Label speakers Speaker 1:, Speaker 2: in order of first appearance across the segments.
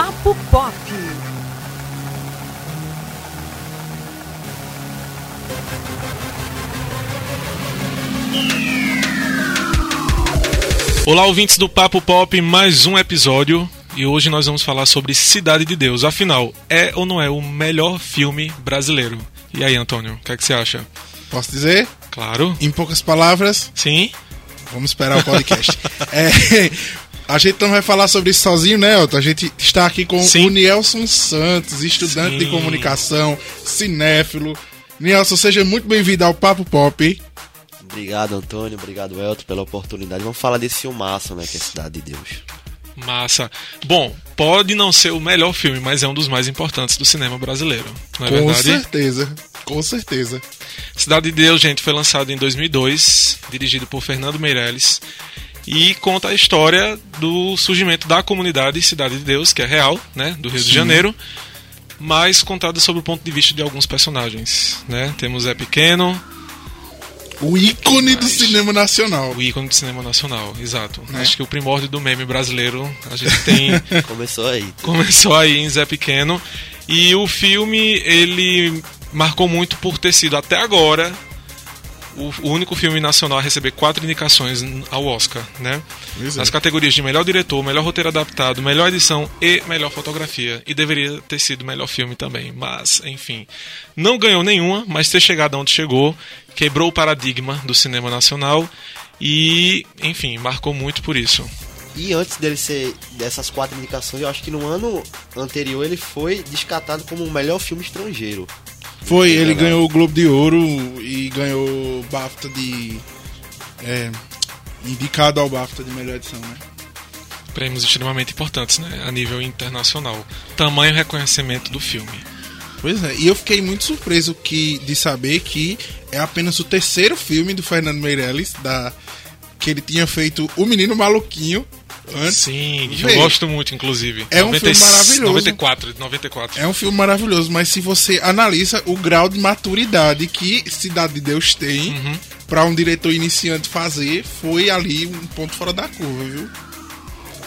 Speaker 1: Papo Pop.
Speaker 2: Olá, ouvintes do Papo Pop, mais um episódio. E hoje nós vamos falar sobre Cidade de Deus. Afinal, é ou não é o melhor filme brasileiro? E aí, Antônio, o que, é que você acha?
Speaker 3: Posso dizer?
Speaker 2: Claro.
Speaker 3: Em poucas palavras,
Speaker 2: Sim?
Speaker 3: vamos esperar o podcast. É, a gente não vai falar sobre isso sozinho, né, Elton? A gente está aqui com
Speaker 2: Sim.
Speaker 3: o Nielson Santos, estudante de
Speaker 2: Sim.
Speaker 3: comunicação, cinéfilo. Nielson, seja muito bem-vindo ao Papo Pop.
Speaker 4: Obrigado, Antônio. Obrigado, Elton, pela oportunidade. Vamos falar desse filmaço, né? Que é Cidade de Deus.
Speaker 2: Massa. Bom, pode não ser o melhor filme, mas é um dos mais importantes do cinema brasileiro. Não é
Speaker 3: com
Speaker 2: verdade?
Speaker 3: certeza, com certeza.
Speaker 2: Cidade de Deus, gente, foi lançado em 2002, dirigido por Fernando Meirelles. E conta a história do surgimento da comunidade Cidade de Deus, que é real, né, do Rio de Janeiro, mas contada sob o ponto de vista de alguns personagens, né? Temos Zé Pequeno,
Speaker 3: O ícone do cinema nacional.
Speaker 2: o ícone do cinema nacional, exato.
Speaker 3: Né?
Speaker 2: Acho que o primórdio do meme brasileiro a gente tem
Speaker 4: Começou aí.
Speaker 2: começou aí em Zé Pequeno e o filme ele marcou muito por ter sido até agora o, o único filme nacional a receber quatro indicações ao Oscar, né?
Speaker 3: É.
Speaker 2: Nas categorias de melhor diretor, melhor roteiro adaptado, melhor edição e melhor fotografia. E deveria ter sido melhor filme também, mas enfim, não ganhou nenhuma, mas ter chegado onde chegou quebrou o paradigma do cinema nacional e, enfim, marcou muito por isso.
Speaker 4: E antes dele ser dessas quatro indicações, eu acho que no ano anterior ele foi descartado como o melhor filme estrangeiro.
Speaker 3: Foi, ele ganhou o Globo de Ouro e ganhou o BAFTA de. É, indicado ao BAFTA de melhor edição, né?
Speaker 2: prêmios extremamente importantes, né, a nível internacional. Tamanho reconhecimento do filme.
Speaker 3: Pois é, e eu fiquei muito surpreso que, de saber que é apenas o terceiro filme do Fernando Meirelles, da, que ele tinha feito O Menino Maluquinho antes.
Speaker 2: Sim, eu gosto muito, inclusive.
Speaker 3: É um filme maravilhoso.
Speaker 2: 94, 94.
Speaker 3: É um filme maravilhoso, mas se você analisa o grau de maturidade que Cidade de Deus tem
Speaker 2: Uhum.
Speaker 3: pra um diretor iniciante fazer, foi ali um ponto fora da curva, viu?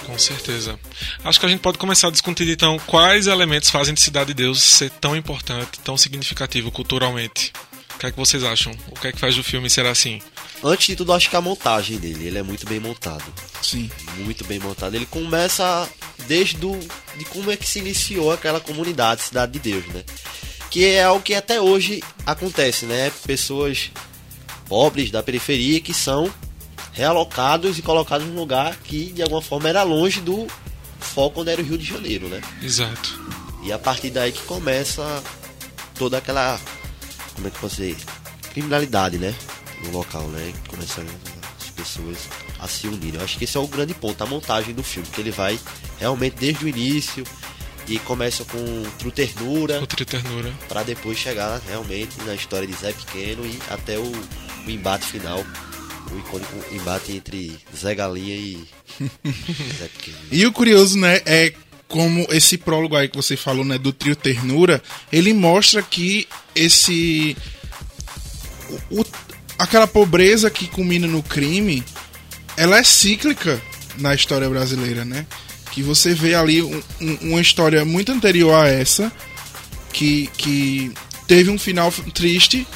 Speaker 2: Com certeza. Acho que a gente pode começar a discutir então quais elementos fazem de Cidade de Deus ser tão importante, tão significativo culturalmente. O que é que vocês acham? O que é que faz do filme ser assim?
Speaker 4: Antes de tudo, acho que a montagem dele, ele é muito bem montado.
Speaker 3: Sim.
Speaker 4: Muito bem montado. Ele começa desde do, de como é que se iniciou aquela comunidade, Cidade de Deus, né? Que é algo que até hoje acontece, né? Pessoas pobres da periferia que são realocados e colocados num lugar que de alguma forma era longe do foco onde era o Rio de Janeiro, né?
Speaker 2: Exato.
Speaker 4: E a partir daí que começa toda aquela. Como é que eu posso dizer? Criminalidade, né? No local, né? Que Começam as pessoas a se unirem. Eu acho que esse é o grande ponto, a montagem do filme, que ele vai realmente desde o início e começa com True Ternura
Speaker 2: ternura.
Speaker 4: para depois chegar realmente na história de Zé Pequeno e até o, o embate final. O icônico embate entre Zé Galinha e Zé Pequeno.
Speaker 3: E o curioso, né, é como esse prólogo aí que você falou, né, do trio Ternura, ele mostra que esse o- o- aquela pobreza que culmina no crime, ela é cíclica na história brasileira, né? Que você vê ali um- um- uma história muito anterior a essa, que, que teve um final triste,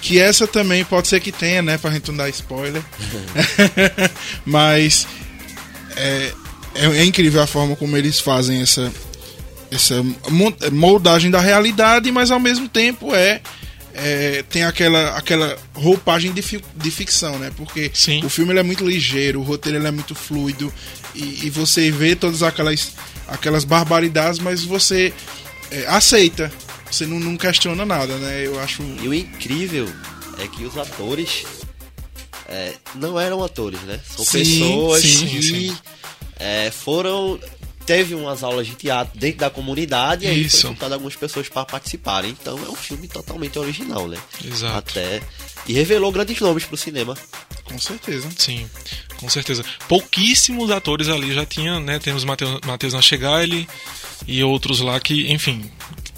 Speaker 3: que essa também pode ser que tenha, né, pra gente não dar spoiler. Mas é, é, é incrível a forma como eles fazem essa, essa moldagem da realidade, mas ao mesmo tempo é, é, tem aquela, aquela roupagem de, fi- de ficção, né? Porque
Speaker 2: Sim.
Speaker 3: o filme ele é muito ligeiro, o roteiro ele é muito fluido e, e você vê todas aquelas, aquelas barbaridades, mas você é, aceita. Você não, não questiona nada, né? Eu acho.
Speaker 4: E o incrível é que os atores é, não eram atores, né? São
Speaker 3: Sim,
Speaker 4: pessoas
Speaker 3: sim,
Speaker 4: que
Speaker 2: sim.
Speaker 4: é, foram. Teve umas aulas de teatro dentro da comunidade e aí
Speaker 2: Isso.
Speaker 4: foi juntado algumas pessoas para participarem. Então é um filme totalmente original, né?
Speaker 2: Exato.
Speaker 4: Até. E revelou grandes nomes pro cinema.
Speaker 3: Com certeza.
Speaker 2: Sim, com certeza. Pouquíssimos atores ali já tinham, né? Temos Mateus, Mateus Nachegali e outros lá que, enfim,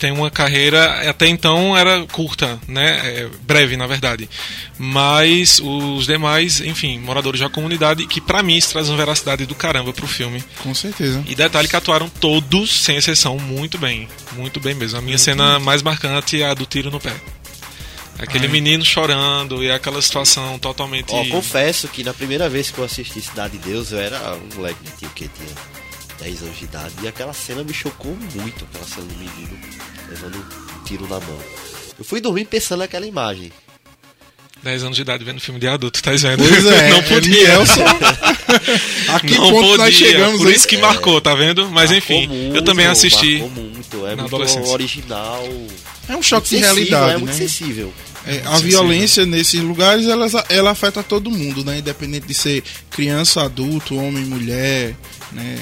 Speaker 2: tem uma carreira até então era curta, né? É, breve, na verdade. Mas os demais, enfim, moradores da comunidade, que pra mim isso traz uma veracidade do caramba pro filme.
Speaker 3: Com certeza.
Speaker 2: E detalhe que atuaram todos, sem exceção, muito bem. Muito bem mesmo. A minha cena mais marcante é a do tiro no pé. Aquele
Speaker 3: Ai.
Speaker 2: menino chorando e aquela situação totalmente.
Speaker 4: Ó, confesso que na primeira vez que eu assisti Cidade de Deus, eu era um moleque, tinha o que? Tinha 10 anos de idade. E aquela cena me chocou muito, aquela cena do menino levando um tiro na mão. Eu fui dormir pensando naquela imagem.
Speaker 2: 10 anos de idade vendo filme de adulto, tá vendo?
Speaker 3: Pois é,
Speaker 2: não
Speaker 3: é
Speaker 2: podia.
Speaker 3: Nelson. A que
Speaker 2: não
Speaker 3: ponto
Speaker 2: podia.
Speaker 3: nós chegamos
Speaker 2: Por
Speaker 3: aí?
Speaker 2: isso que marcou, tá vendo? Mas
Speaker 4: Marcou
Speaker 2: enfim, eu
Speaker 4: muito,
Speaker 2: também assisti.
Speaker 4: Muito, é
Speaker 2: na
Speaker 4: muito original.
Speaker 3: É um choque de
Speaker 4: sensível,
Speaker 3: realidade,
Speaker 4: É muito
Speaker 3: né?
Speaker 4: sensível.
Speaker 3: É, a
Speaker 2: Sensível.
Speaker 3: violência nesses lugares ela, ela afeta todo mundo, né? Independente de ser criança, adulto, homem, mulher, né?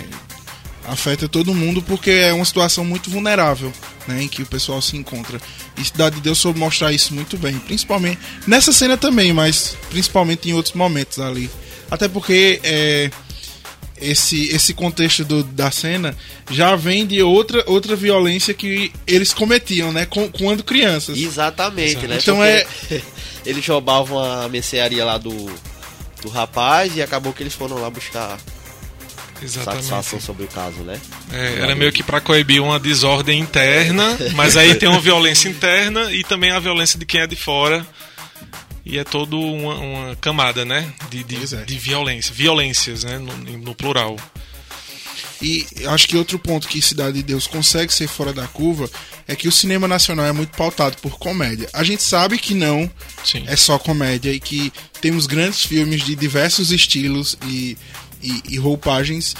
Speaker 3: Afeta todo mundo porque é uma situação muito vulnerável, né? Em que o pessoal se encontra. E Cidade de Deus soube mostrar isso muito bem, principalmente nessa cena também, mas principalmente em outros momentos ali. Até porque é, esse, esse contexto do- da cena já vem de outra, outra violência que eles cometiam, né? Com- quando crianças.
Speaker 4: Exatamente,
Speaker 2: Exato.
Speaker 4: né?
Speaker 3: Então
Speaker 4: Porque eles roubavam a mercearia lá do, do rapaz e acabou que eles foram lá buscar
Speaker 2: Exatamente.
Speaker 4: satisfação sobre o caso, né?
Speaker 2: É, era meio que pra coibir uma desordem interna, mas aí tem uma violência interna e também a violência de quem é de fora. E é toda uma, uma camada, né? De, de,
Speaker 3: é.
Speaker 2: de violência. Violências, né? No, no plural.
Speaker 3: E acho que outro ponto que Cidade de Deus consegue ser fora da curva é que o cinema nacional é muito pautado por comédia. A gente sabe que não
Speaker 2: Sim.
Speaker 3: é só comédia e que temos grandes filmes de diversos estilos e, e, e roupagens,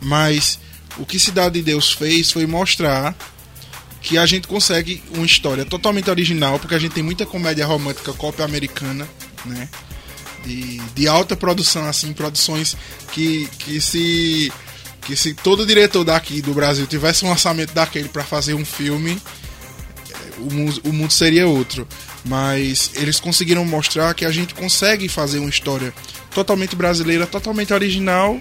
Speaker 3: mas o que Cidade de Deus fez foi mostrar que a gente consegue uma história totalmente original, porque a gente tem muita comédia romântica cópia americana, né? De, de alta produção, assim, produções que, que se que se todo diretor daqui do Brasil tivesse um orçamento daquele para fazer um filme, o mundo, o mundo seria outro. Mas eles conseguiram mostrar que a gente consegue fazer uma história totalmente brasileira, totalmente original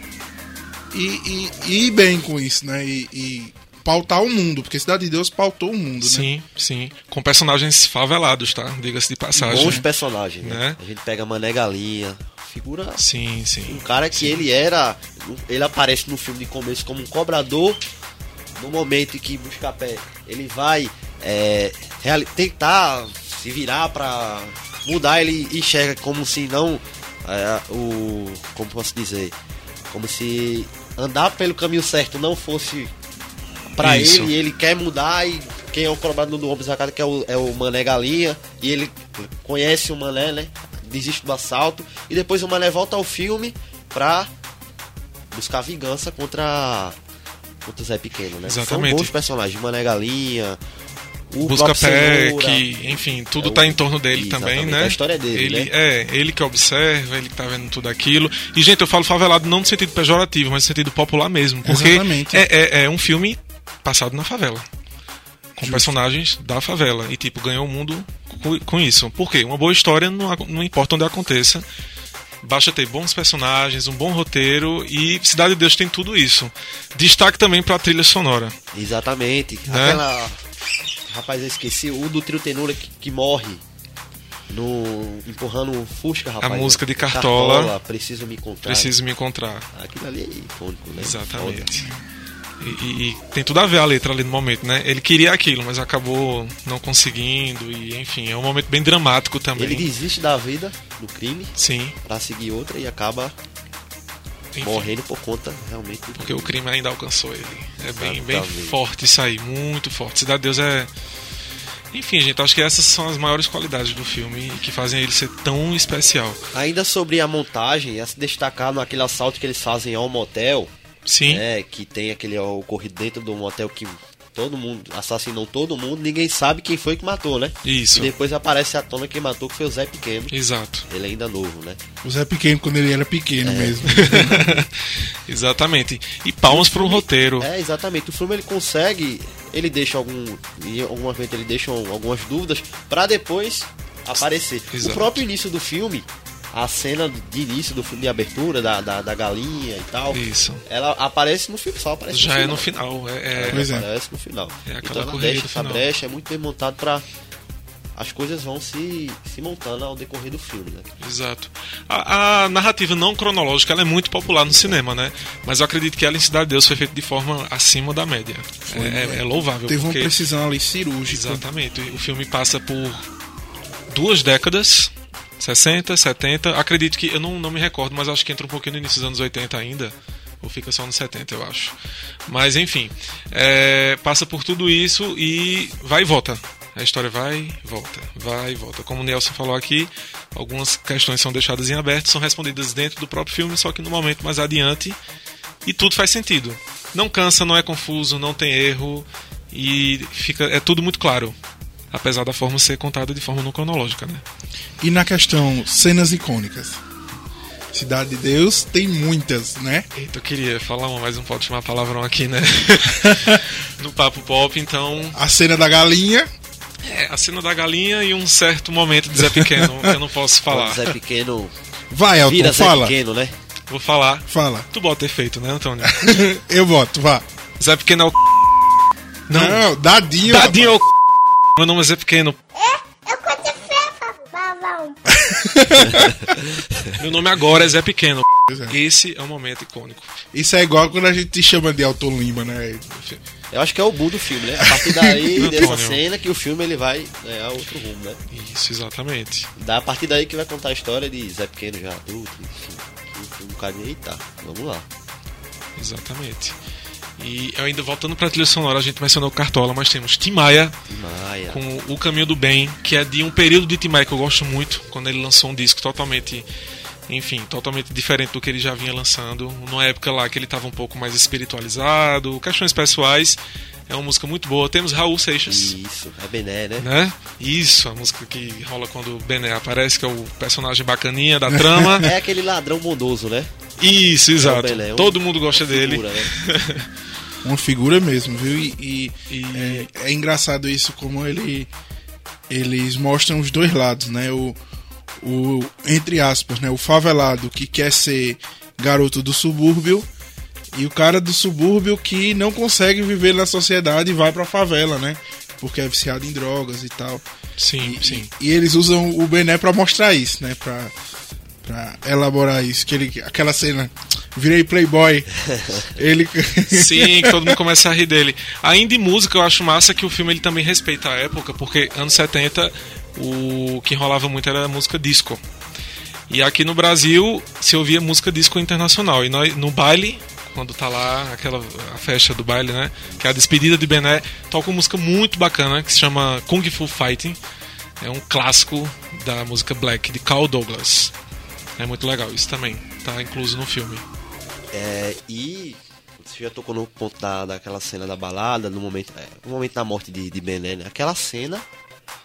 Speaker 3: e, e, e ir bem com isso, né? E, e pautar o mundo, porque Cidade de Deus pautou o mundo, né?
Speaker 2: Sim, sim. Com personagens favelados, tá? Diga-se de passagem.
Speaker 4: Bons personagens, né?
Speaker 2: Né?
Speaker 4: A gente pega Mané Galinha, figura
Speaker 2: Sim, sim.
Speaker 4: um cara que ele era. Ele aparece no filme de começo como um cobrador. No momento em que Buscapé ele vai é, tentar se virar pra mudar, ele enxerga como se não. É, o. Como posso dizer? Como se andar pelo caminho certo não fosse pra
Speaker 2: Isso.
Speaker 4: ele e ele quer mudar e quem é o cobrador do Homem Sacado que é o, é o Mané Galinha e ele conhece o Mané, né? Desiste do assalto e depois o Mané volta ao filme pra buscar vingança contra contra o Zé Pequeno, né?
Speaker 2: Exatamente.
Speaker 4: São bons personagens, Mané Galinha, o
Speaker 2: Busca pé, que, enfim, tudo
Speaker 4: É o-
Speaker 2: tá em torno dele
Speaker 4: Exatamente,
Speaker 2: também, né?
Speaker 4: a história dele,
Speaker 2: ele,
Speaker 4: né?
Speaker 2: É, ele que observa, ele que tá vendo tudo aquilo. E, gente, eu falo favelado não no sentido pejorativo, mas no sentido popular mesmo. Porque
Speaker 3: Exatamente.
Speaker 2: é, é, é um filme passado na favela. Com personagens da favela. E, tipo, ganhou o mundo com, com isso. Por quê? Uma boa história não, não importa onde aconteça. Basta ter bons personagens, um bom roteiro e Cidade de Deus tem tudo isso. Destaque também pra trilha sonora.
Speaker 4: Exatamente.
Speaker 2: Né?
Speaker 4: Aquela. Rapaz, eu esqueci. O do Trio Tenura que, que morre. No. Empurrando o Fusca, rapaz.
Speaker 2: música de Cartola.
Speaker 4: Preciso me encontrar.
Speaker 2: Preciso me encontrar.
Speaker 4: Aquilo ali é icônico, né?
Speaker 2: Exatamente. E, e- e tem tudo a ver a letra ali no momento, né? Ele queria aquilo, mas acabou não conseguindo. E enfim, é um momento bem dramático também.
Speaker 4: Ele desiste da vida, do crime,
Speaker 2: Sim,
Speaker 4: pra seguir outra e acaba
Speaker 2: enfim,
Speaker 4: morrendo por conta realmente do
Speaker 2: porque o crime ainda alcançou ele. É bem, bem forte isso aí, muito forte. Cidade de Deus é. Enfim, gente, acho que essas são as maiores qualidades do filme que fazem ele ser tão especial.
Speaker 4: Ainda sobre a montagem, a se destacar naquele assalto que eles fazem ao motel,
Speaker 2: Sim,
Speaker 4: né, que tem aquele ocorrido dentro do motel que todo mundo assassinou todo mundo, ninguém sabe quem foi que matou, né?
Speaker 2: isso.
Speaker 4: E depois aparece à tona quem matou, que foi o Zé Pequeno.
Speaker 2: Exato.
Speaker 4: Ele ainda novo, né?
Speaker 3: O Zé Pequeno, quando ele era pequeno
Speaker 2: É.
Speaker 3: mesmo.
Speaker 2: Exatamente. E palmas pro roteiro.
Speaker 4: É, exatamente. O filme ele consegue, ele deixa algum, em algum momento ele deixa algumas dúvidas pra depois aparecer.
Speaker 2: Exato.
Speaker 4: O próprio início do filme, a cena de início do filme de abertura, da, da, da galinha e tal,
Speaker 2: Isso.
Speaker 4: ela aparece no filme, só aparece
Speaker 2: Já é
Speaker 4: no
Speaker 2: no
Speaker 4: final.
Speaker 2: final. É, é-
Speaker 4: Ela
Speaker 3: Pois é.
Speaker 4: aparece no final.
Speaker 2: É aquela
Speaker 4: então ela deixa
Speaker 2: do
Speaker 4: essa
Speaker 2: final.
Speaker 4: brecha, é muito bem montado pra. As coisas vão se, se montando ao decorrer do filme, né?
Speaker 2: Exato. A, a narrativa não cronológica ela é muito popular no cinema, né? Mas eu acredito que ela em Cidade de Deus foi feita de forma acima da média. É, é- é louvável.
Speaker 3: Teve uma
Speaker 2: porque...
Speaker 3: precisão ali cirúrgica.
Speaker 2: Exatamente. O filme passa por duas décadas, 60, 70. Acredito que, eu não, não me recordo, mas acho que entra um pouquinho no início dos anos 80 ainda. Ou fica só nos 70, eu acho. Mas enfim, é, passa por tudo isso e vai e volta. A história vai e volta, vai e volta. Como o Nelson falou aqui, algumas questões são deixadas em aberto, são respondidas dentro do próprio filme, só que no momento mais adiante e tudo faz sentido. Não cansa, não é confuso, não tem erro e fica é tudo muito claro. Apesar da forma ser contada de forma não cronológica, né?
Speaker 3: E na questão cenas icônicas. Cidade de Deus tem muitas, né?
Speaker 2: Eita, eu queria falar uma, mas não pode chamar palavrão aqui, né? no Papo Pop, então.
Speaker 3: A cena da galinha,
Speaker 2: É, a cena da galinha e um certo momento de Zé Pequeno, que eu não posso falar.
Speaker 4: Quando Zé Pequeno
Speaker 3: vai, Elton,
Speaker 4: vira Zé
Speaker 3: fala.
Speaker 4: Pequeno, né?
Speaker 2: Vou falar.
Speaker 3: Fala.
Speaker 2: Tu bota efeito, né, Antônio?
Speaker 3: Eu voto, vá.
Speaker 2: Zé Pequeno é o.
Speaker 3: Não,
Speaker 2: Não,
Speaker 3: dadinho.
Speaker 2: Dadinho é o. Meu nome é Zé Pequeno.
Speaker 1: Eu conto fefa, babão.
Speaker 2: Meu nome agora é Zé Pequeno.
Speaker 3: É.
Speaker 2: Esse é um momento icônico.
Speaker 3: Isso é igual quando a gente te chama de Elton Lima, né?
Speaker 4: Eu acho que é o boom do filme, né? A partir daí, dessa cena, que o filme ele vai ganhar outro rumo, né?
Speaker 2: Isso, exatamente.
Speaker 4: Da, a partir daí que vai contar a história de Zé Pequeno já adulto, enfim. que Um bocadinho, eita, vamos lá.
Speaker 2: Exatamente. E eu ainda voltando pra trilha sonora, a gente mencionou Cartola, mas temos Tim Maia
Speaker 4: Tim Maia.
Speaker 2: com O Caminho do Bem, que é de um período de Tim Maia que eu gosto muito, quando ele lançou um disco totalmente, enfim, totalmente diferente do que ele já vinha lançando, numa época lá que ele estava um pouco mais espiritualizado, questões pessoais. É uma música muito boa. Temos Raul Seixas,
Speaker 4: Isso, é Bené, né?
Speaker 2: né? Isso, a música que rola quando o Bené aparece, que é o personagem bacaninha da trama.
Speaker 4: É aquele ladrão bondoso, né?
Speaker 2: Isso, exato.
Speaker 4: Bené, um-
Speaker 2: Todo mundo gosta dele.
Speaker 4: Figura, né?
Speaker 3: Uma figura mesmo, viu? E, e
Speaker 2: E-
Speaker 3: é, é engraçado isso, como ele eles mostram os dois lados, né? O, o entre aspas, né? O favelado que quer ser garoto do subúrbio e o cara do subúrbio que não consegue viver na sociedade e vai pra favela, né? Porque é viciado em drogas e tal.
Speaker 2: Sim,
Speaker 3: E,
Speaker 2: sim.
Speaker 3: e eles usam o Bené pra mostrar isso, né? Pra, pra elaborar isso. Que ele, aquela cena, virei playboy. ele...
Speaker 2: Sim, que todo mundo começa a rir dele. Ainda em música, eu acho massa que o filme ele também respeita a época, porque anos 70 o que rolava muito era música disco. E aqui no Brasil se ouvia música disco internacional. E nós, no baile, quando tá lá aquela a festa do baile, né? Que é a despedida de Bené, toca uma música muito bacana que se chama Kung Fu Fighting. É um clássico da música black de Carl Douglas. É muito legal isso também. Tá incluso no filme.
Speaker 4: É, e você já tocou no ponto da, daquela cena da balada, no momento, é, no momento da morte de, de Bené, né? Aquela cena,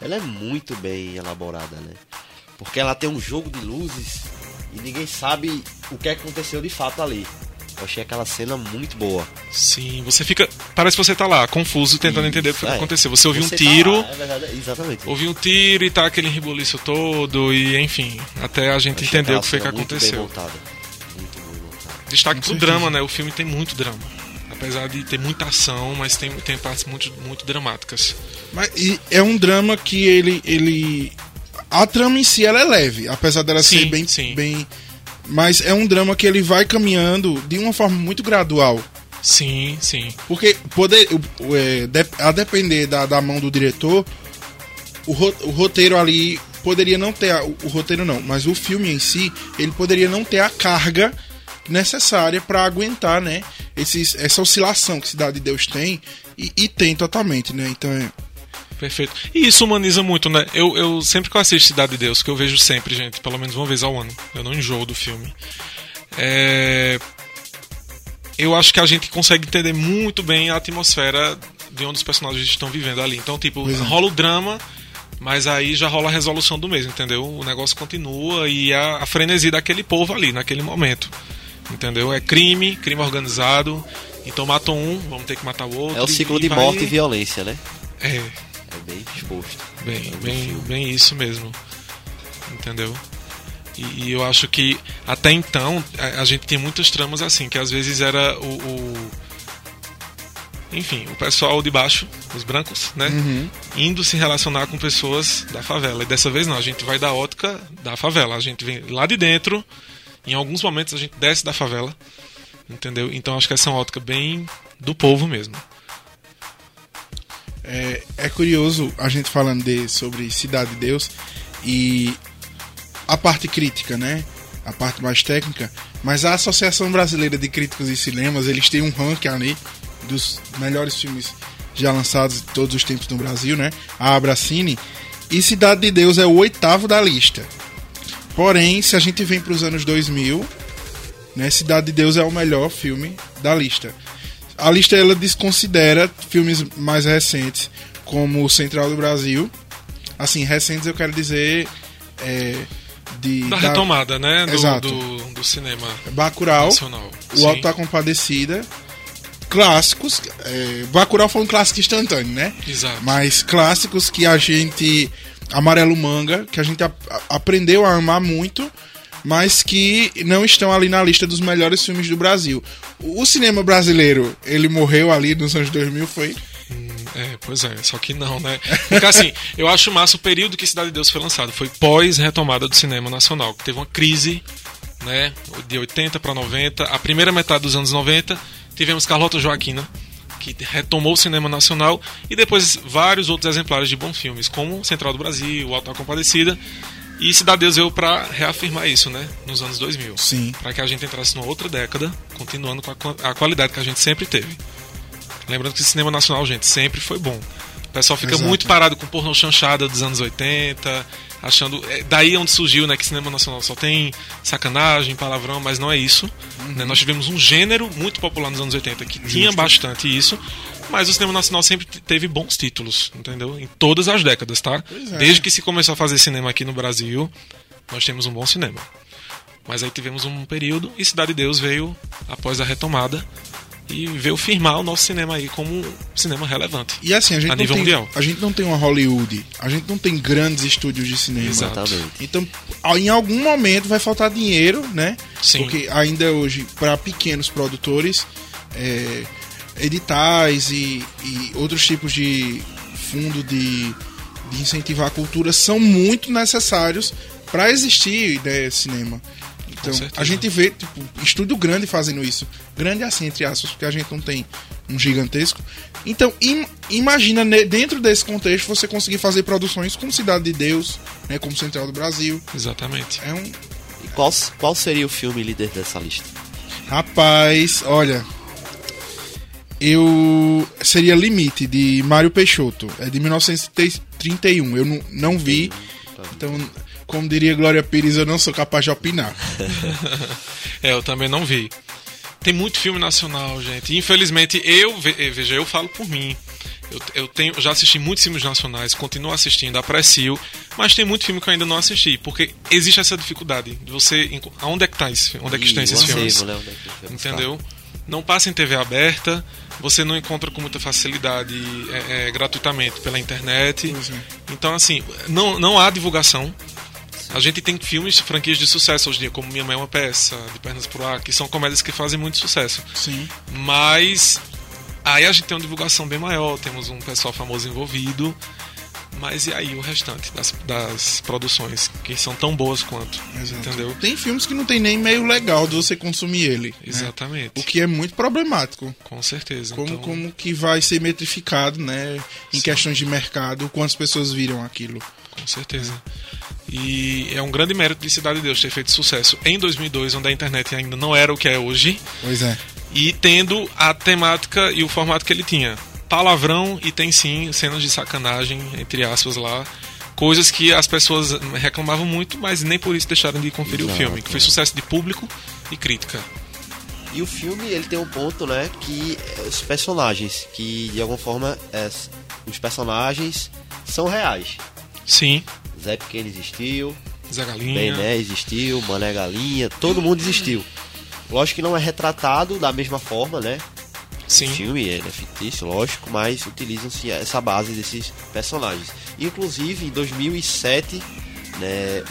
Speaker 4: ela é muito bem elaborada, né? Porque ela tem um jogo de luzes e ninguém sabe o que aconteceu de fato ali. Eu achei aquela cena muito boa.
Speaker 2: Sim, você fica. Parece que você tá lá, confuso, tentando entender o que foi que
Speaker 4: É.
Speaker 2: aconteceu. Você ouviu um
Speaker 4: tá
Speaker 2: tiro,
Speaker 4: lá, é verdade, exatamente.
Speaker 2: ouviu um tiro e tá aquele rebuliço todo, e enfim, até a gente entender o que foi que
Speaker 4: cena muito bem
Speaker 2: aconteceu.
Speaker 4: montada. Muito bem montada.
Speaker 2: Destaque pro
Speaker 3: certeza.
Speaker 2: drama, né? O filme tem muito drama. Apesar de ter muita ação, mas tem, tem partes muito, muito dramáticas.
Speaker 3: Mas e é um drama que ele, ele. A trama em si ela é leve, apesar dela
Speaker 2: Sim,
Speaker 3: ser bem,
Speaker 2: sim.
Speaker 3: bem. Mas é um drama que ele vai caminhando de uma forma muito gradual.
Speaker 2: Sim, sim.
Speaker 3: Porque poder, é, a depender da, da mão do diretor, o, o roteiro ali poderia não ter. a- o, o roteiro não, mas o filme em si, ele poderia não ter a carga necessária para aguentar, né? Esses, essa oscilação que Cidade de Deus tem, e, e tem totalmente, né? Então é.
Speaker 2: Perfeito. E isso humaniza muito, né? Eu, eu sempre que eu assisto Cidade de Deus, que eu vejo sempre, gente, pelo menos uma vez ao ano, eu não enjoo do filme. É... Eu acho que a gente consegue entender muito bem a atmosfera de onde os personagens estão vivendo ali. Então, tipo,
Speaker 3: é.
Speaker 2: rola o drama, mas aí já rola a resolução do mesmo, entendeu? O negócio continua e a, a frenesi daquele povo ali, naquele momento. Entendeu? É crime, crime organizado. Então matam um, vamos ter que matar o outro.
Speaker 4: É o ciclo de
Speaker 2: vai-
Speaker 4: morte e violência, né?
Speaker 2: É,
Speaker 4: É bem exposto.
Speaker 2: Bem,
Speaker 4: No
Speaker 2: bem, bem isso mesmo. Entendeu? E, e eu acho que até então a, a gente tinha muitas tramas assim, que às vezes era o, o- enfim, o pessoal de baixo, os brancos, né? Indo se relacionar com pessoas da favela. E dessa vez não, a gente vai da ótica da favela. A gente vem lá de dentro, em alguns momentos a gente desce da favela. Entendeu? Então acho que essa é uma ótica bem do povo mesmo.
Speaker 3: É, é curioso a gente falando de, sobre Cidade de Deus e a parte crítica, né? A parte mais técnica. Mas a Associação Brasileira de Críticos de Cinemas, eles têm um ranking ali dos melhores filmes já lançados de todos os tempos no Brasil, né? A Abracine. E Cidade de Deus é o oitavo da lista. Porém, se a gente vem para os anos 2000, né? Cidade de Deus é o melhor filme da lista. A lista ela desconsidera filmes mais recentes, como o Central do Brasil. Assim, recentes eu quero dizer é, de
Speaker 2: Da retomada, né? Do,
Speaker 3: Exato.
Speaker 2: do, do cinema
Speaker 3: Bacurau,
Speaker 2: nacional.
Speaker 3: o. Alto da Compadecida, clássicos. É, Bacurau foi um clássico instantâneo, né?
Speaker 2: Exato.
Speaker 3: Mas clássicos que a gente. Amarelo Manga, que a gente a- aprendeu a amar muito, mas que não estão ali na lista dos melhores filmes do Brasil. O o cinema brasileiro, ele morreu ali nos anos 2000, foi?
Speaker 2: É, pois é, só que não, né? Porque assim, eu acho massa o período que Cidade de Deus foi lançado. Foi pós-retomada do cinema nacional, que teve uma crise, né? De 80 para 90. A primeira metade dos anos 90, tivemos Carlota Joaquina, que retomou o cinema nacional, e depois vários outros exemplares de bons filmes, como Central do Brasil, O Alto da Compadecida. E Cidade de Deus veio para reafirmar isso, né? Nos anos 2000.
Speaker 3: Sim.
Speaker 2: Para que a gente entrasse numa outra década, continuando com a, a qualidade que a gente sempre teve. Lembrando que o cinema nacional, gente, sempre foi bom. O pessoal fica
Speaker 3: Exato.
Speaker 2: muito parado com pornô chanchada dos anos 80, achando. é, daí é onde surgiu, né? Que cinema nacional só tem sacanagem, palavrão, mas não é isso.
Speaker 3: Uhum.
Speaker 2: né? Nós tivemos um gênero muito popular nos anos 80 que tinha bastante isso. Mas o cinema nacional sempre teve bons títulos, entendeu? Em todas as décadas, tá?
Speaker 3: É.
Speaker 2: Desde que se começou a fazer cinema aqui no Brasil, nós temos um bom cinema. Mas aí tivemos um período e Cidade de Deus veio após a retomada e veio firmar o nosso cinema aí como um cinema relevante.
Speaker 3: E assim, a gente,
Speaker 2: A
Speaker 3: não tem,
Speaker 2: mundial.
Speaker 3: a gente não tem uma Hollywood, a gente não tem grandes estúdios de cinema.
Speaker 4: Exatamente.
Speaker 3: Então, em algum momento vai faltar dinheiro, né?
Speaker 2: Sim.
Speaker 3: Porque ainda hoje, para pequenos produtores, é, editais e, e outros tipos de fundo de, de incentivar a cultura são muito necessários para existir né, cinema. Então, a gente vê tipo, estúdio grande fazendo isso. Grande assim, entre aspas, porque a gente não tem um gigantesco. Então, im- imagina ne- dentro desse contexto você conseguir fazer produções como Cidade de Deus, né, como Central do Brasil.
Speaker 2: Exatamente.
Speaker 3: É um,
Speaker 4: E qual, qual seria o filme líder dessa lista?
Speaker 3: Rapaz, olha. Eu. Seria Limite, de Mário Peixoto. É de 1931. Eu não, não vi. Então, como diria Glória Pires, eu não sou capaz de opinar.
Speaker 2: É, eu também não vi. Tem muito filme nacional, gente. Infelizmente, eu, eh, veja, eu falo por mim. Eu, eu tenho, já assisti muitos filmes nacionais, continuo assistindo, aprecio, mas tem muito filme que eu ainda não assisti, porque existe essa dificuldade de você. Aonde é que tá esse, onde é que estão esses filmes?
Speaker 4: né? Onde é?
Speaker 2: Entendeu? Não passa em TV aberta, você não encontra com muita facilidade é, é, gratuitamente pela internet.
Speaker 3: É.
Speaker 2: Então, assim, não, não há divulgação. A gente tem filmes, franquias de sucesso hoje em dia, como Minha Mãe é uma Peça, De Pernas pro Ar, que são comédias que fazem muito sucesso.
Speaker 3: Sim.
Speaker 2: Mas aí a gente tem uma divulgação bem maior, temos um pessoal famoso envolvido. Mas e aí o restante das, das produções, que são tão boas quanto?
Speaker 3: Exato.
Speaker 2: Entendeu?
Speaker 3: Tem filmes que não tem nem meio legal de você consumir ele. né?
Speaker 2: Exatamente.
Speaker 3: O que é muito problemático.
Speaker 2: Com certeza.
Speaker 3: Como,
Speaker 2: então,
Speaker 3: como que vai ser metrificado, né? Em questões de mercado, quantas pessoas viram aquilo.
Speaker 2: Com certeza. E é um grande mérito de Cidade de Deus ter feito sucesso em 2002, onde a internet ainda não era o que é hoje,
Speaker 3: Pois é.
Speaker 2: e tendo a temática e o formato que ele tinha. Palavrão e tem sim cenas de sacanagem, entre aspas lá. Coisas que as pessoas reclamavam muito, mas nem por isso deixaram de conferir o
Speaker 4: Exato.
Speaker 2: filme, que foi sucesso de público e crítica.
Speaker 4: E o filme, ele tem um ponto, né, que os personagens, que de alguma forma é, os personagens são reais.
Speaker 2: Sim,
Speaker 4: Zé Pequeno existiu,
Speaker 2: Zé Galinha.
Speaker 4: Bené existiu, Mané Galinha, todo mundo existiu. Lógico que não é retratado da mesma forma, né? O
Speaker 2: Sim,
Speaker 4: filme ele é fictício, lógico, mas utilizam-se essa base desses personagens. Inclusive, em 2007, né,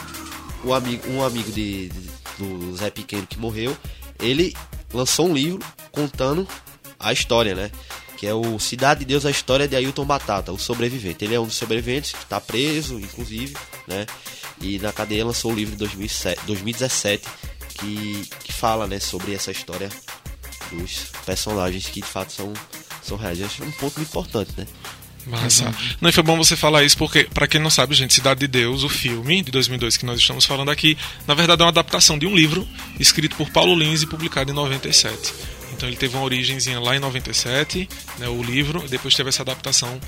Speaker 4: o amigo, um amigo de, de- do Zé Pequeno que morreu, ele lançou um livro contando a história, né? Que é o Cidade de Deus, a história de Ailton Batata, o sobrevivente. Ele é um dos sobreviventes, está preso, inclusive, né? E na cadeia lançou o livro em 2007 2017 que, que fala, né, sobre essa história dos personagens que de fato são, são reais. Acho um ponto importante, né?
Speaker 2: Massa. Não, foi bom você falar isso porque, pra quem não sabe, gente, Cidade de Deus, o filme de 2002 que nós estamos falando aqui, na verdade é uma adaptação de um livro escrito por Paulo Lins e publicado em 97. Então ele teve uma origenzinha lá em 97, né, o livro, e depois teve essa adaptação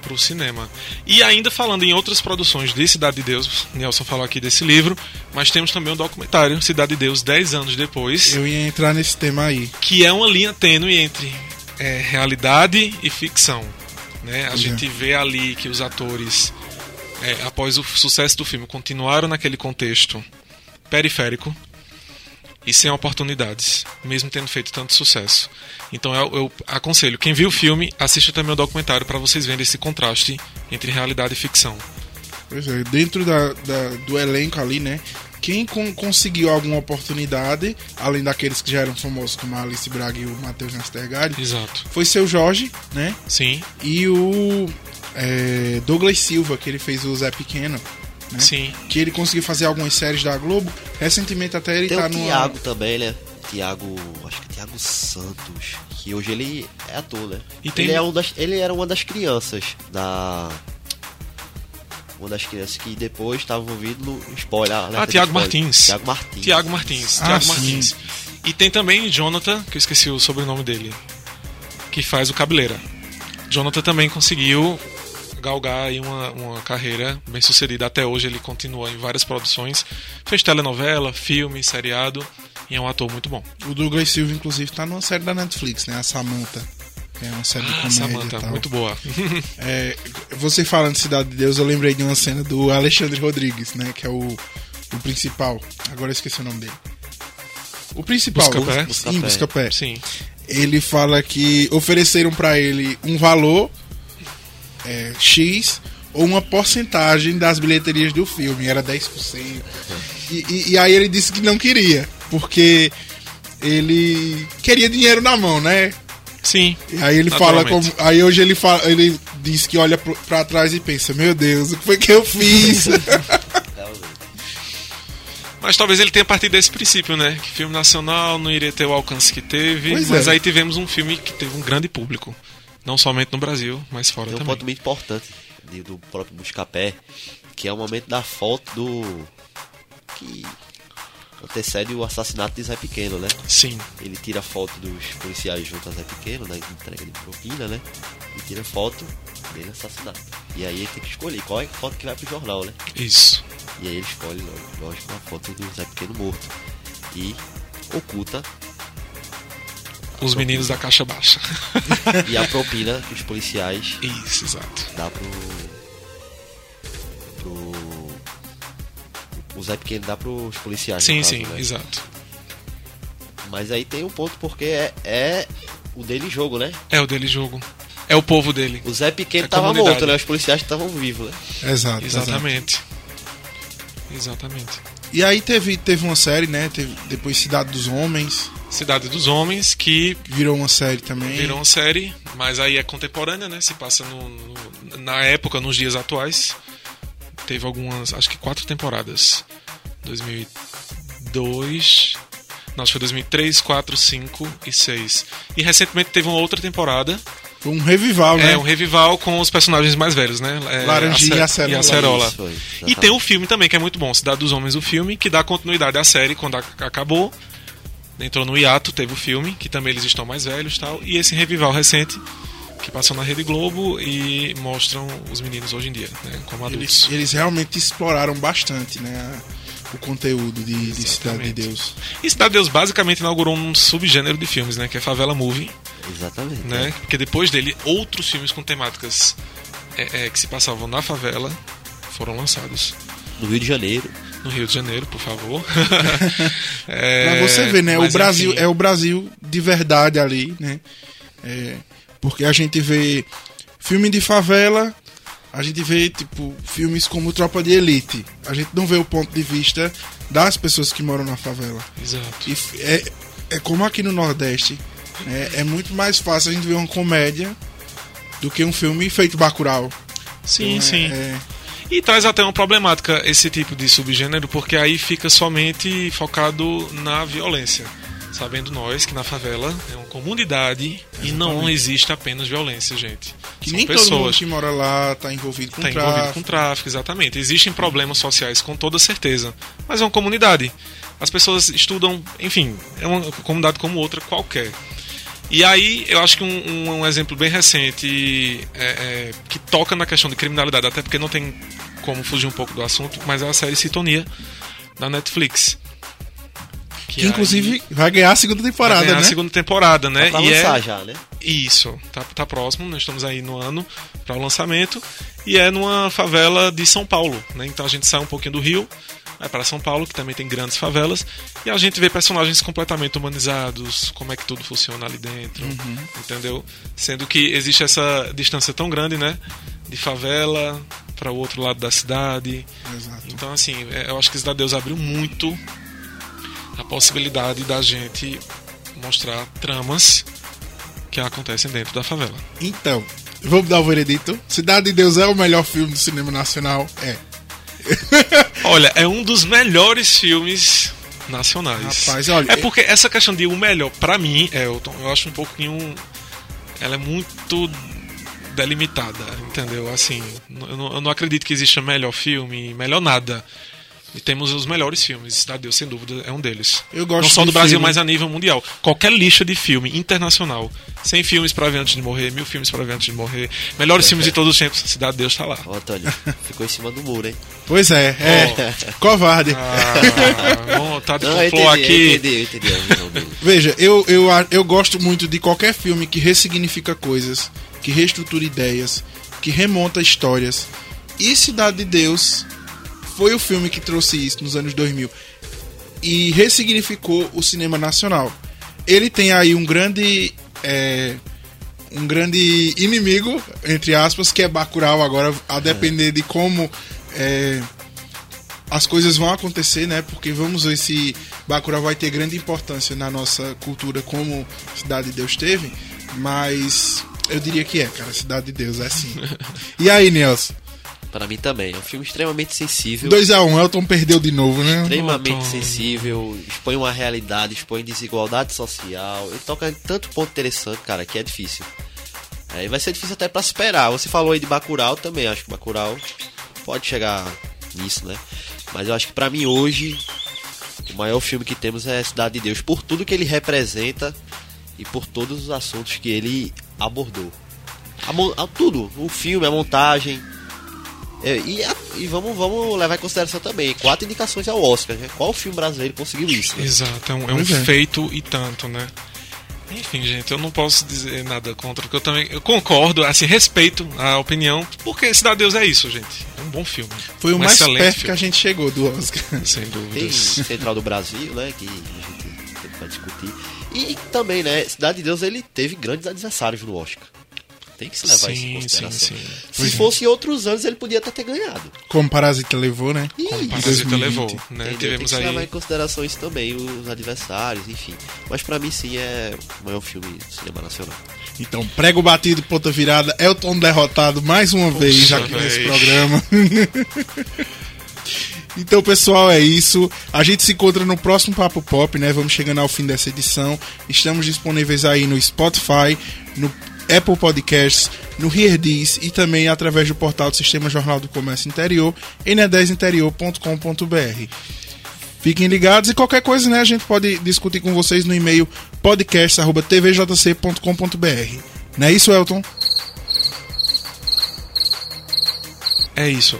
Speaker 2: para o cinema. E ainda falando em outras produções de Cidade de Deus, Nelson falou aqui desse livro, mas temos também um documentário, Cidade de Deus, 10 anos depois,
Speaker 3: Eu ia entrar nesse tema aí.
Speaker 2: que é uma linha tênue entre é, realidade e ficção. Né? A
Speaker 3: é.
Speaker 2: gente vê ali que os atores, é, após o sucesso do filme, continuaram naquele contexto periférico e sem oportunidades, mesmo tendo feito tanto sucesso. Então eu, eu aconselho, quem viu o filme, assista também o documentário para vocês verem esse contraste entre realidade e ficção.
Speaker 3: Pois é, dentro da, da- do elenco ali, né? Quem con- conseguiu alguma oportunidade, além daqueles que já eram famosos, como a Alice Braga e o Matheus Nastergalli,
Speaker 2: Exato.
Speaker 3: foi seu Jorge, né?
Speaker 2: Sim,
Speaker 3: E o é, Douglas Silva, que ele fez o Zé Pequeno, né?
Speaker 2: sim.
Speaker 3: Que ele conseguiu fazer algumas séries da Globo. Recentemente até ele
Speaker 4: Tem
Speaker 3: tá
Speaker 4: o
Speaker 3: no.
Speaker 4: Tiago também, né? Tiago, acho que é Tiago Santos, que hoje ele é ator, né?
Speaker 2: E tem-
Speaker 4: ele, é um das, ele era uma das crianças da. Uma das crianças que depois estava envolvido no spoiler.
Speaker 2: Ah, Tiago
Speaker 4: spoiler.
Speaker 2: Martins.
Speaker 4: Tiago Martins.
Speaker 2: Tiago Martins.
Speaker 3: Ah,
Speaker 2: Tiago
Speaker 3: sim.
Speaker 2: Martins. E tem também Jonathan, que eu esqueci o sobrenome dele, que faz o Cabeleira. Jonathan também conseguiu galgar aí uma, uma carreira bem sucedida. Até hoje ele continua em várias produções. Fez telenovela, filme, seriado. E é um ator muito bom.
Speaker 3: O Douglas Silva, inclusive, tá numa série da Netflix, né? A Samantha. Que é uma série de
Speaker 2: Ah,
Speaker 3: comédia
Speaker 2: Samantha,
Speaker 3: e tal.
Speaker 2: muito boa.
Speaker 3: É, você falando de Cidade de Deus, eu lembrei de uma cena do Alexandre Rodrigues, né? Que é o, o principal. Agora eu esqueci o nome dele. O principal,
Speaker 2: Buscapé?
Speaker 3: o, sim, Buscapé.
Speaker 2: Sim.
Speaker 3: Ele fala que ofereceram pra ele um valor é, X ou uma porcentagem das bilheterias do filme, era 10%. E, e, e aí ele disse que não queria, porque ele queria dinheiro na mão, né?
Speaker 2: Sim.
Speaker 3: E aí ele fala como. Aí hoje ele fala, ele diz que olha pra trás e pensa, meu Deus, o que foi que eu fiz?
Speaker 2: Mas talvez ele tenha partido desse princípio, né? Que filme nacional não iria ter o alcance que teve.
Speaker 3: Pois
Speaker 2: mas
Speaker 3: é.
Speaker 2: aí tivemos um filme que teve um grande público. Não somente no Brasil, mas fora
Speaker 4: Tem um
Speaker 2: também.
Speaker 4: ponto muito importante de- do próprio Buscapé, que é o momento da foto do. que antecede o assassinato de Zé Pequeno, né?
Speaker 2: Sim.
Speaker 4: Ele tira foto dos policiais junto a Zé Pequeno, na entrega de propina, né? E tira foto dele assassinado. E aí ele tem que escolher qual é a foto que vai pro jornal, né?
Speaker 2: Isso.
Speaker 4: E aí ele escolhe, lógico, uma foto do Zé Pequeno morto. E oculta
Speaker 2: Os meninos da caixa baixa.
Speaker 4: e a propina que os policiais
Speaker 2: Isso, exato.
Speaker 4: dá pro. pro. O Zé Pequeno dá pros policiais.
Speaker 2: Sim,
Speaker 4: caso,
Speaker 2: sim,
Speaker 4: né?
Speaker 2: exato.
Speaker 4: Mas aí tem um ponto porque é, é o dele jogo, né?
Speaker 2: É o dele jogo. É o povo dele.
Speaker 4: O Zé Pequeno
Speaker 2: A
Speaker 4: tava
Speaker 2: comunidade.
Speaker 4: morto, né? Os policiais estavam vivos, né?
Speaker 3: exato, exato.
Speaker 2: Exatamente. Exatamente.
Speaker 3: E aí teve, teve uma série, né? Teve depois Cidade dos Homens,
Speaker 2: Cidade dos Homens, que
Speaker 3: virou uma série também.
Speaker 2: virou uma série, mas aí é contemporânea, né? Se passa no, no- na época, nos dias atuais. Teve algumas, acho que quatro temporadas. 2002. Não, acho que foi 2003, 4, 5 e 6. E recentemente teve uma outra temporada.
Speaker 3: Foi um revival, né?
Speaker 2: É um revival com os personagens mais velhos, né? É,
Speaker 3: Laranjinha e Acerola.
Speaker 2: E E tem um filme também que é muito bom, Cidade dos Homens, o filme, que dá continuidade à série quando a- acabou. Entrou no hiato, teve o filme, que também eles estão mais velhos e tal. E esse revival recente, que passou na Rede Globo e mostram os meninos hoje em dia, né? Como adultos.
Speaker 3: Eles, eles realmente exploraram bastante, né? O conteúdo de, de Cidade de. Deus.
Speaker 2: E Cidade de Deus basicamente inaugurou um subgênero de filmes, né? Que é Favela Movie,
Speaker 4: Exatamente.
Speaker 2: né? Porque depois dele, outros filmes com temáticas é, é, que se passavam na favela foram lançados.
Speaker 4: No Rio de Janeiro.
Speaker 2: No Rio de Janeiro, por favor. É,
Speaker 3: Pra você ver, né? O Brasil
Speaker 2: enfim,
Speaker 3: é o Brasil de verdade ali, né? É, porque a gente vê filme de favela, A gente vê, tipo, filmes como Tropa de Elite. A gente não vê o ponto de vista das pessoas que moram na favela.
Speaker 2: Exato.
Speaker 3: E é, é como aqui no Nordeste. É, é muito mais fácil a gente ver uma comédia do que um filme feito Bacurau.
Speaker 2: Sim,
Speaker 3: Então, é-
Speaker 2: sim.
Speaker 3: é-
Speaker 2: E traz até uma problemática esse tipo de subgênero, porque aí fica somente focado na violência. Sabendo nós que na favela é uma comunidade e não
Speaker 3: Exatamente.
Speaker 2: existe apenas violência, gente.
Speaker 3: que
Speaker 2: São
Speaker 3: nem todo mundo
Speaker 2: pessoas.
Speaker 3: que mora lá tá envolvido com
Speaker 2: Está envolvido
Speaker 3: tráfico.
Speaker 2: com tráfico, exatamente. Existem problemas sociais com toda certeza, mas é uma comunidade. As pessoas estudam, enfim, é uma comunidade como outra qualquer. E aí, eu acho que um, um- um exemplo bem recente é, é, que toca na questão de criminalidade, até porque não tem como fugir um pouco do assunto, mas é a série Sintonia da Netflix.
Speaker 3: Que inclusive vai ganhar a segunda
Speaker 2: vai
Speaker 3: temporada,
Speaker 2: ganhar
Speaker 3: né?
Speaker 2: a segunda temporada, né?
Speaker 4: Pra
Speaker 2: e é,
Speaker 4: lançar já, né?
Speaker 2: isso, tá, tá próximo, nós estamos aí no ano para o lançamento. E é numa favela de São Paulo, né? Então a gente sai um pouquinho do Rio, vai para São Paulo, que também tem grandes favelas, e a gente vê personagens completamente humanizados, como é que tudo funciona ali dentro, entendeu? Sendo que existe essa distância tão grande, né? De favela para o outro lado da cidade.
Speaker 3: Exato.
Speaker 2: Então, assim, é, eu acho que Cidade de Deus abriu muito a possibilidade da gente mostrar tramas que acontecem dentro da favela.
Speaker 3: Então, vamos dar o veredito. Cidade de Deus é o melhor filme do cinema nacional? É.
Speaker 2: Olha, é um dos melhores filmes nacionais.
Speaker 3: Rapaz, olha,
Speaker 2: é porque essa questão de o melhor, pra mim, Elton, eu acho um pouquinho. Ela é muito delimitada, entendeu? Assim, eu não, eu não acredito que exista melhor filme, melhor nada. E temos os melhores filmes. Cidade de Deus, sem dúvida, é um deles.
Speaker 3: Eu gosto
Speaker 2: não só do Brasil,
Speaker 3: filme-
Speaker 2: mas a nível mundial. Qualquer lista de filme internacional, 100 filmes pra ver antes de morrer, mil filmes pra ver antes de morrer, melhores filmes de todos os tempos, Cidade de Deus tá lá.
Speaker 4: Ó, Antônio, ficou em cima do muro, hein?
Speaker 3: Pois é, é. Covarde.
Speaker 2: Ah, bom, tá de
Speaker 4: eu entendi,
Speaker 2: aqui.
Speaker 4: eu entendi, eu entendi dele.
Speaker 3: Veja, eu, eu, eu gosto muito de qualquer filme que ressignifica coisas, que reestrutura ideias, que remonta histórias. E Cidade de Deus foi o filme que trouxe isso nos anos 2000 e ressignificou o cinema nacional. Ele tem aí um grande é, um grande inimigo entre aspas que é Bacurau agora a depender de como é, as coisas vão acontecer, né? Porque vamos ver se Bacurau vai ter grande importância na nossa cultura como Cidade de Deus teve, mas eu diria que é, cara, Cidade de Deus é sim. E aí, Nelson?
Speaker 4: Pra mim também. É um filme extremamente sensível.
Speaker 3: 2x1, Elton perdeu de novo, né?
Speaker 4: Extremamente
Speaker 2: Elton.
Speaker 4: sensível, expõe uma realidade, expõe desigualdade social. Ele toca em tanto ponto interessante, cara, que é difícil. Aí vai ser difícil até pra esperar. Você falou aí de Bacurau também, acho que Bacurau pode chegar nisso, né? Mas eu acho que pra mim hoje o maior filme que temos é Cidade de Deus, por tudo que ele representa e por todos os assuntos que ele abordou. A a- tudo, o filme, a montagem. É, e, a- e vamos, vamos levar em consideração também quatro indicações ao Oscar. Né? Qual filme brasileiro conseguiu isso? né?
Speaker 2: Exato, é um, é um
Speaker 3: é.
Speaker 2: feito e tanto, né? Enfim, gente, eu não posso dizer nada contra, porque eu também eu concordo, assim, respeito a opinião, porque Cidade de Deus é isso, gente. É um bom filme.
Speaker 3: Foi o
Speaker 2: um
Speaker 3: mais
Speaker 2: excelente
Speaker 3: perto que
Speaker 2: filme,
Speaker 3: a gente chegou do Oscar.
Speaker 2: Sem
Speaker 4: Tem
Speaker 2: dúvidas.
Speaker 4: Central do Brasil, né? Que a gente vai discutir. E também, né? Cidade de Deus ele teve grandes adversários no Oscar. Tem que se levar isso em
Speaker 2: Sim,
Speaker 4: consideração.
Speaker 2: sim, sim.
Speaker 4: Se
Speaker 3: Pois é.
Speaker 4: fosse em outros anos, ele podia até ter ganhado.
Speaker 3: Como Parasita levou, né?
Speaker 4: Ih,
Speaker 2: Como Parasita
Speaker 3: 2020.
Speaker 2: levou, né?
Speaker 4: Entendeu? Tem que se levar em
Speaker 2: aí.
Speaker 4: consideração isso também, os adversários, enfim. Mas pra mim, sim, é o maior filme do cinema nacional.
Speaker 3: Então, prego batido, ponta virada, Elton derrotado mais uma vez
Speaker 2: Puxa,
Speaker 3: aqui nesse
Speaker 2: véi.
Speaker 3: programa. então, pessoal, é isso. A gente se encontra no próximo Papo Pop, né? Vamos chegando ao fim dessa edição. Estamos disponíveis aí no Spotify, no Apple Podcasts, no HearDis e também através do portal do Sistema Jornal do Comércio Interior, ne10interior.com.br. Fiquem ligados e qualquer coisa, né, a gente pode discutir com vocês no e-mail podcast@tvjc.com.br. Não é isso, Elton?
Speaker 2: É isso.